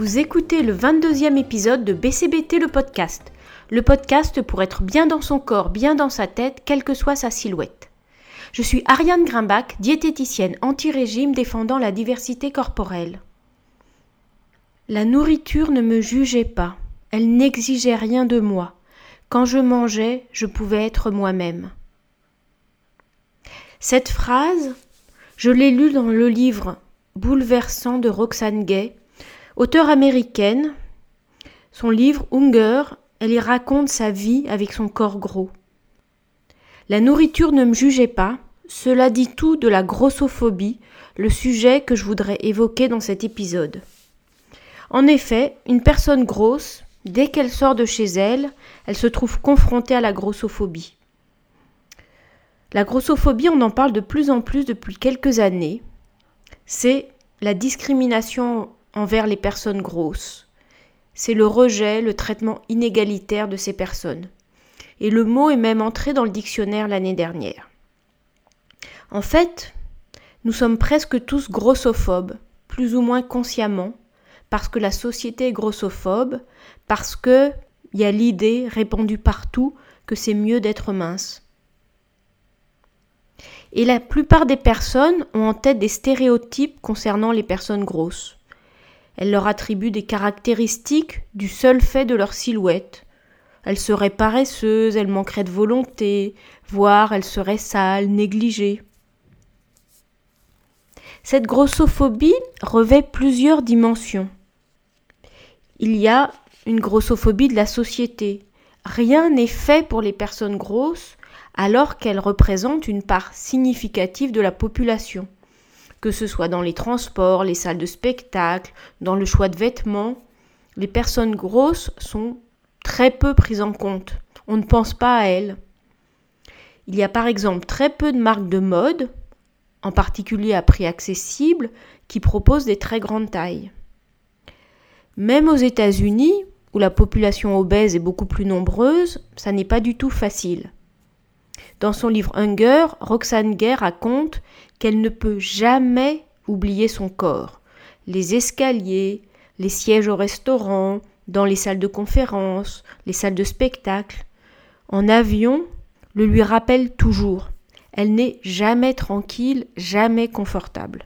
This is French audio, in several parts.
Vous écoutez le 22e épisode de BCBT le podcast. Le podcast pour être bien dans son corps, bien dans sa tête, quelle que soit sa silhouette. Je suis Ariane Grimbach, diététicienne anti-régime défendant la diversité corporelle. La nourriture ne me jugeait pas, elle n'exigeait rien de moi. Quand je mangeais, je pouvais être moi-même. Cette phrase, je l'ai lue dans le livre bouleversant de Roxane Gay, auteure américaine. Son livre Hunger, elle y raconte sa vie avec son corps gros. La nourriture ne me jugeait pas, cela dit tout de la grossophobie, le sujet que je voudrais évoquer dans cet épisode. En effet, une personne grosse, dès qu'elle sort de chez elle, elle se trouve confrontée à la grossophobie. La grossophobie, on en parle de plus en plus depuis quelques années c'est la discrimination envers les personnes grosses. C'est le rejet, le traitement inégalitaire de ces personnes. Et le mot est même entré dans le dictionnaire l'année dernière. En fait, nous sommes presque tous grossophobes, plus ou moins consciemment, parce que la société est grossophobe, parce qu'il y a l'idée répandue partout que c'est mieux d'être mince. Et la plupart des personnes ont en tête des stéréotypes concernant les personnes grosses. Elles leur attribuent des caractéristiques du seul fait de leur silhouette. Elles seraient paresseuses, elles manqueraient de volonté, voire elles seraient sales, négligées. Cette grossophobie revêt plusieurs dimensions. Il y a une grossophobie de la société. Rien n'est fait pour les personnes grosses, alors qu'elles représentent une part significative de la population, que ce soit dans les transports, les salles de spectacle, dans le choix de vêtements. Les personnes grosses sont très peu prises en compte. On ne pense pas à elles. Il y a par exemple très peu de marques de mode, en particulier à prix accessible, qui proposent des très grandes tailles. Même aux États-Unis, où la population obèse est beaucoup plus nombreuse, ça n'est pas du tout facile. Dans son livre Hunger, Roxane Gay raconte qu'elle ne peut jamais oublier son corps. Les escaliers, les sièges au restaurant, dans les salles de conférence, les salles de spectacle, en avion, le lui rappelle toujours. Elle n'est jamais tranquille, jamais confortable.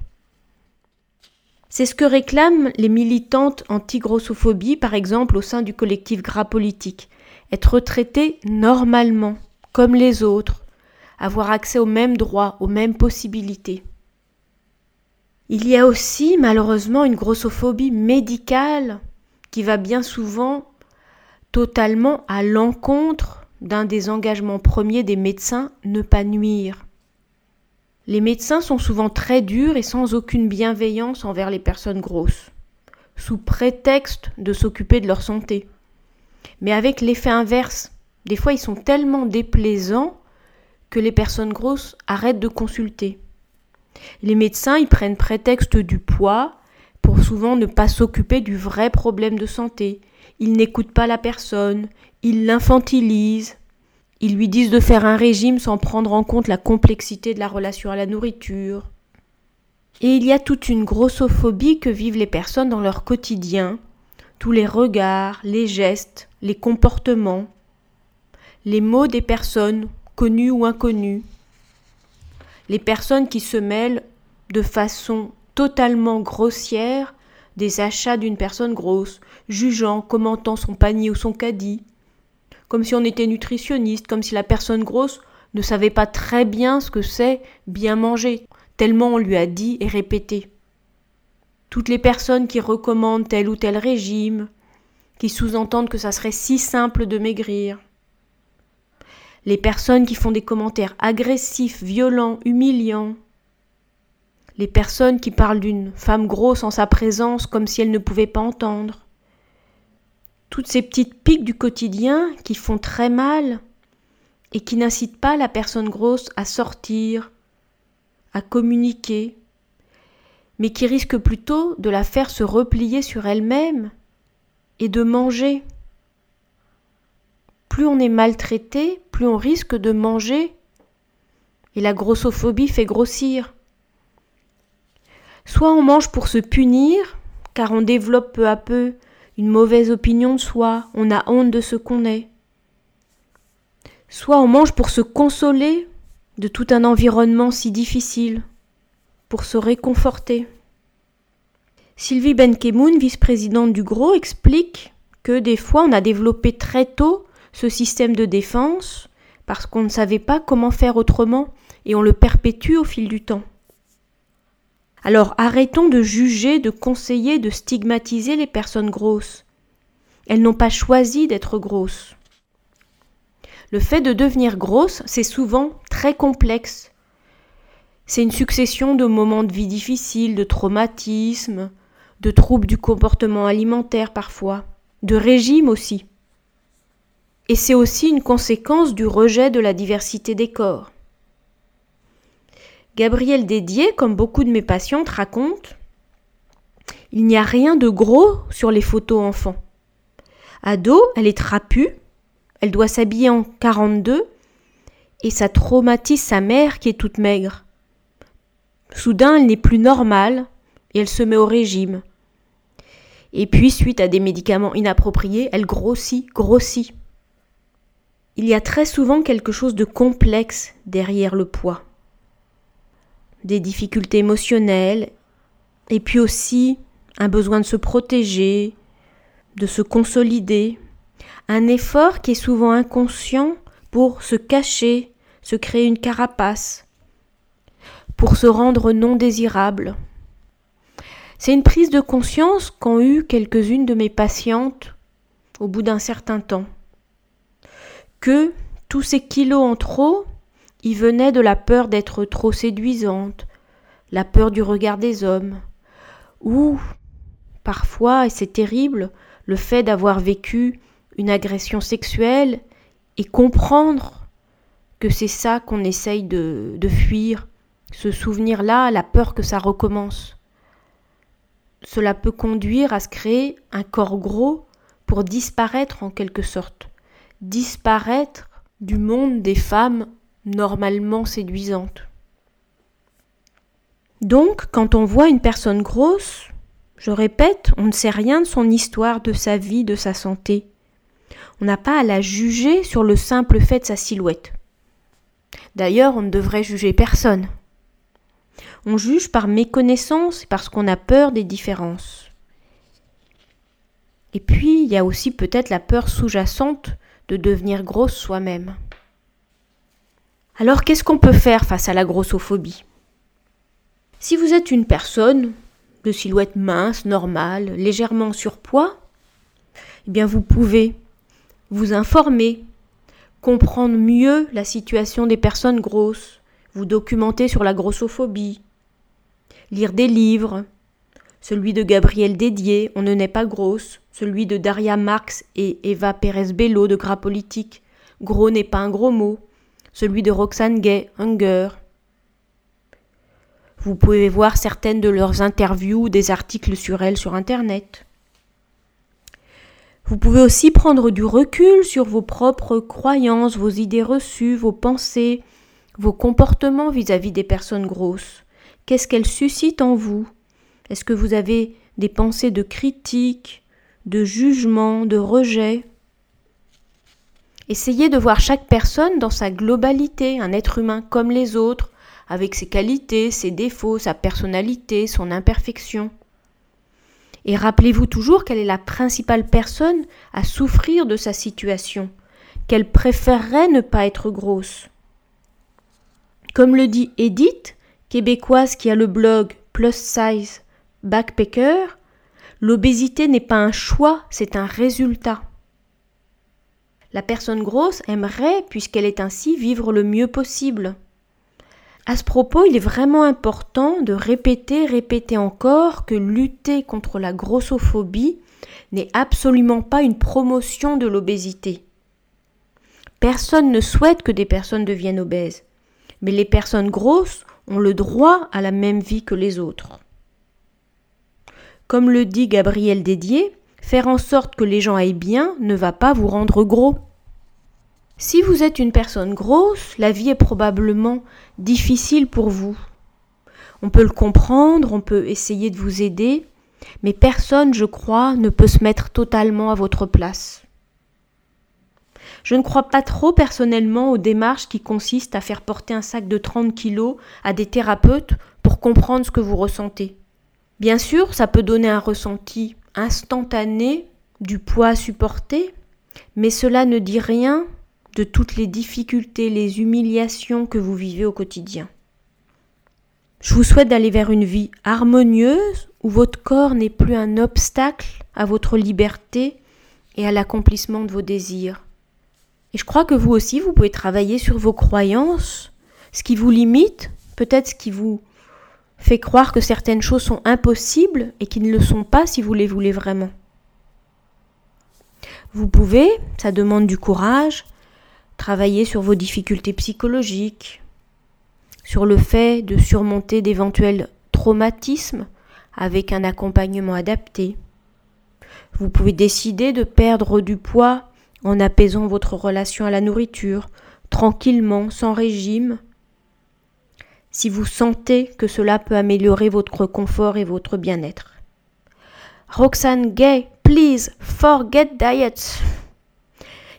C'est ce que réclament les militantes anti-grossophobie, par exemple au sein du collectif Gras Politique. Être traitée normalement, comme les autres, avoir accès aux mêmes droits, aux mêmes possibilités. Il y a aussi malheureusement une grossophobie médicale qui va bien souvent totalement à l'encontre d'un des engagements premiers des médecins, ne pas nuire. Les médecins sont souvent très durs et sans aucune bienveillance envers les personnes grosses, sous prétexte de s'occuper de leur santé. Mais avec l'effet inverse, des fois ils sont tellement déplaisants que les personnes grosses arrêtent de consulter. Les médecins y prennent prétexte du poids pour souvent ne pas s'occuper du vrai problème de santé. Ils n'écoutent pas la personne, ils l'infantilisent, ils lui disent de faire un régime sans prendre en compte la complexité de la relation à la nourriture. Et il y a toute une grossophobie que vivent les personnes dans leur quotidien, tous les regards, les gestes, les comportements, les mots des personnes connues ou inconnues, les personnes qui se mêlent de façon totalement grossière des achats d'une personne grosse, jugeant, commentant son panier ou son caddie, comme si on était nutritionniste, comme si la personne grosse ne savait pas très bien ce que c'est bien manger, tellement on lui a dit et répété. Toutes les personnes qui recommandent tel ou tel régime, qui sous-entendent que ça serait si simple de maigrir, les personnes qui font des commentaires agressifs, violents, humiliants, les personnes qui parlent d'une femme grosse en sa présence comme si elle ne pouvait pas entendre, toutes ces petites piques du quotidien qui font très mal et qui n'incitent pas la personne grosse à sortir, à communiquer, mais qui risquent plutôt de la faire se replier sur elle-même et de manger plus on est maltraité, plus on risque de manger. Et la grossophobie fait grossir. Soit on mange pour se punir, car on développe peu à peu une mauvaise opinion de soi, on a honte de ce qu'on est. Soit on mange pour se consoler de tout un environnement si difficile, pour se réconforter. Sylvie Benkemoun, vice-présidente du GRO, explique que des fois on a développé très tôt ce système de défense parce qu'on ne savait pas comment faire autrement et on le perpétue au fil du temps. Alors arrêtons de juger, de conseiller, de stigmatiser les personnes grosses. Elles n'ont pas choisi d'être grosses. Le fait de devenir grosse, c'est souvent très complexe. C'est une succession de moments de vie difficiles, de traumatismes, de troubles du comportement alimentaire parfois, de régime aussi. Et c'est aussi une conséquence du rejet de la diversité des corps. Gabrielle Dédier, comme beaucoup de mes patientes, raconte Il n'y a rien de gros sur les photos enfants. Ado, elle est trapue, elle doit s'habiller en 42 et ça traumatise sa mère qui est toute maigre. Soudain, elle n'est plus normale et elle se met au régime. Et puis, suite à des médicaments inappropriés, elle grossit, grossit. Il y a très souvent quelque chose de complexe derrière le poids. Des difficultés émotionnelles, et puis aussi un besoin de se protéger, de se consolider, un effort qui est souvent inconscient pour se cacher, se créer une carapace, pour se rendre non désirable. C'est une prise de conscience qu'ont eu quelques-unes de mes patientes au bout d'un certain temps. Que tous ces kilos en trop, y venaient de la peur d'être trop séduisante, la peur du regard des hommes, ou parfois, et c'est terrible, le fait d'avoir vécu une agression sexuelle et comprendre que c'est ça qu'on essaye de, de fuir, ce souvenir-là, la peur que ça recommence. Cela peut conduire à se créer un corps gros pour disparaître en quelque sorte, disparaître du monde des femmes normalement séduisantes. Donc, quand on voit une personne grosse, je répète, on ne sait rien de son histoire, de sa vie, de sa santé. On n'a pas à la juger sur le simple fait de sa silhouette. D'ailleurs, on ne devrait juger personne. On juge par méconnaissance et parce qu'on a peur des différences. Et puis, il y a aussi peut-être la peur sous-jacente de devenir grosse soi-même. Alors, qu'est-ce qu'on peut faire face à la grossophobie? Si vous êtes une personne de silhouette mince, normale, légèrement surpoids, eh bien, vous pouvez vous informer, comprendre mieux la situation des personnes grosses, vous documenter sur la grossophobie, lire des livres, celui de Gabriel Dédier, On ne naît pas grosse, celui de Daria Marx et Eva Pérez Bello de Gras Politique, Gros n'est pas un gros mot, celui de Roxane Gay, Hunger. Vous pouvez voir certaines de leurs interviews ou des articles sur elles sur Internet. Vous pouvez aussi prendre du recul sur vos propres croyances, vos idées reçues, vos pensées, vos comportements vis-à-vis des personnes grosses. Qu'est-ce qu'elles suscitent en vous? Est-ce que vous avez des pensées de critique, de jugement, de rejet Essayez de voir chaque personne dans sa globalité, un être humain comme les autres, avec ses qualités, ses défauts, sa personnalité, son imperfection. Et rappelez-vous toujours quelle est la principale personne à souffrir de sa situation, qu'elle préférerait ne pas être grosse. Comme le dit Edith, québécoise qui a le blog Plus Size Backpacker, l'obésité n'est pas un choix, c'est un résultat. La personne grosse aimerait, puisqu'elle est ainsi, vivre le mieux possible. À ce propos, il est vraiment important de répéter, répéter encore que lutter contre la grossophobie n'est absolument pas une promotion de l'obésité. Personne ne souhaite que des personnes deviennent obèses mais les personnes grosses ont le droit à la même vie que les autres. Comme le dit Gabriel Dédier, faire en sorte que les gens aillent bien ne va pas vous rendre gros. Si vous êtes une personne grosse, la vie est probablement difficile pour vous. On peut le comprendre, on peut essayer de vous aider, Mais personne, je crois, ne peut se mettre totalement à votre place. Je ne crois pas trop personnellement aux démarches qui consistent à faire porter un sac de 30 kilos à des thérapeutes pour comprendre ce que vous ressentez. Bien sûr, ça peut donner un ressenti instantané du poids à supporter, mais cela ne dit rien de toutes les difficultés, les humiliations que vous vivez au quotidien. Je vous souhaite d'aller vers une vie harmonieuse où votre corps n'est plus un obstacle à votre liberté et à l'accomplissement de vos désirs. Et je crois que vous aussi, vous pouvez travailler sur vos croyances, ce qui vous limite, peut-être ce qui vous fait croire que certaines choses sont impossibles et qui ne le sont pas si vous les voulez vraiment. Vous pouvez, ça demande du courage, travailler sur vos difficultés psychologiques, sur le fait de surmonter d'éventuels traumatismes avec un accompagnement adapté. Vous pouvez décider de perdre du poids en apaisant votre relation à la nourriture, tranquillement, sans régime, si vous sentez que cela peut améliorer votre confort et votre bien-être. Roxane Gay, please forget diets.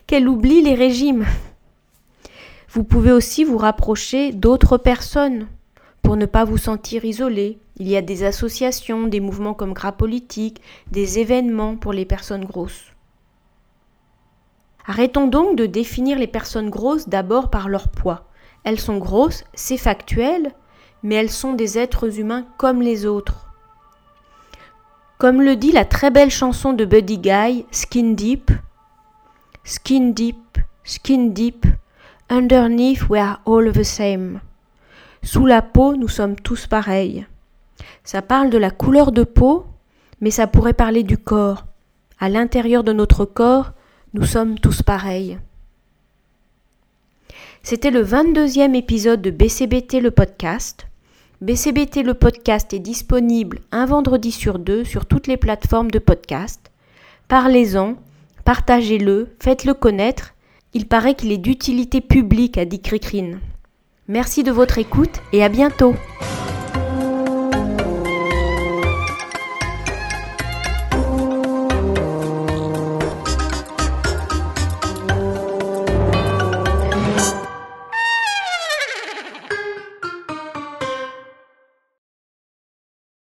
Qu'elle oublie les régimes. Vous pouvez aussi vous rapprocher d'autres personnes pour ne pas vous sentir isolé. Il y a des associations, des mouvements comme Gras Politique, des événements pour les personnes grosses. Arrêtons donc de définir les personnes grosses d'abord par leur poids. Elles sont grosses, c'est factuel, mais elles sont des êtres humains comme les autres. Comme le dit la très belle chanson de Buddy Guy, Skin Deep, Skin Deep, Skin Deep, Underneath we are all the same. Sous la peau, nous sommes tous pareils. Ça parle de la couleur de peau, mais ça pourrait parler du corps. À l'intérieur de notre corps, nous sommes tous pareils. C'était le 22e épisode de BCBT le podcast. BCBT le podcast est disponible un vendredi sur deux sur toutes les plateformes de podcast. Parlez-en, partagez-le, faites-le connaître. Il paraît qu'il est d'utilité publique, a dit Cricrine. Merci de votre écoute et à bientôt.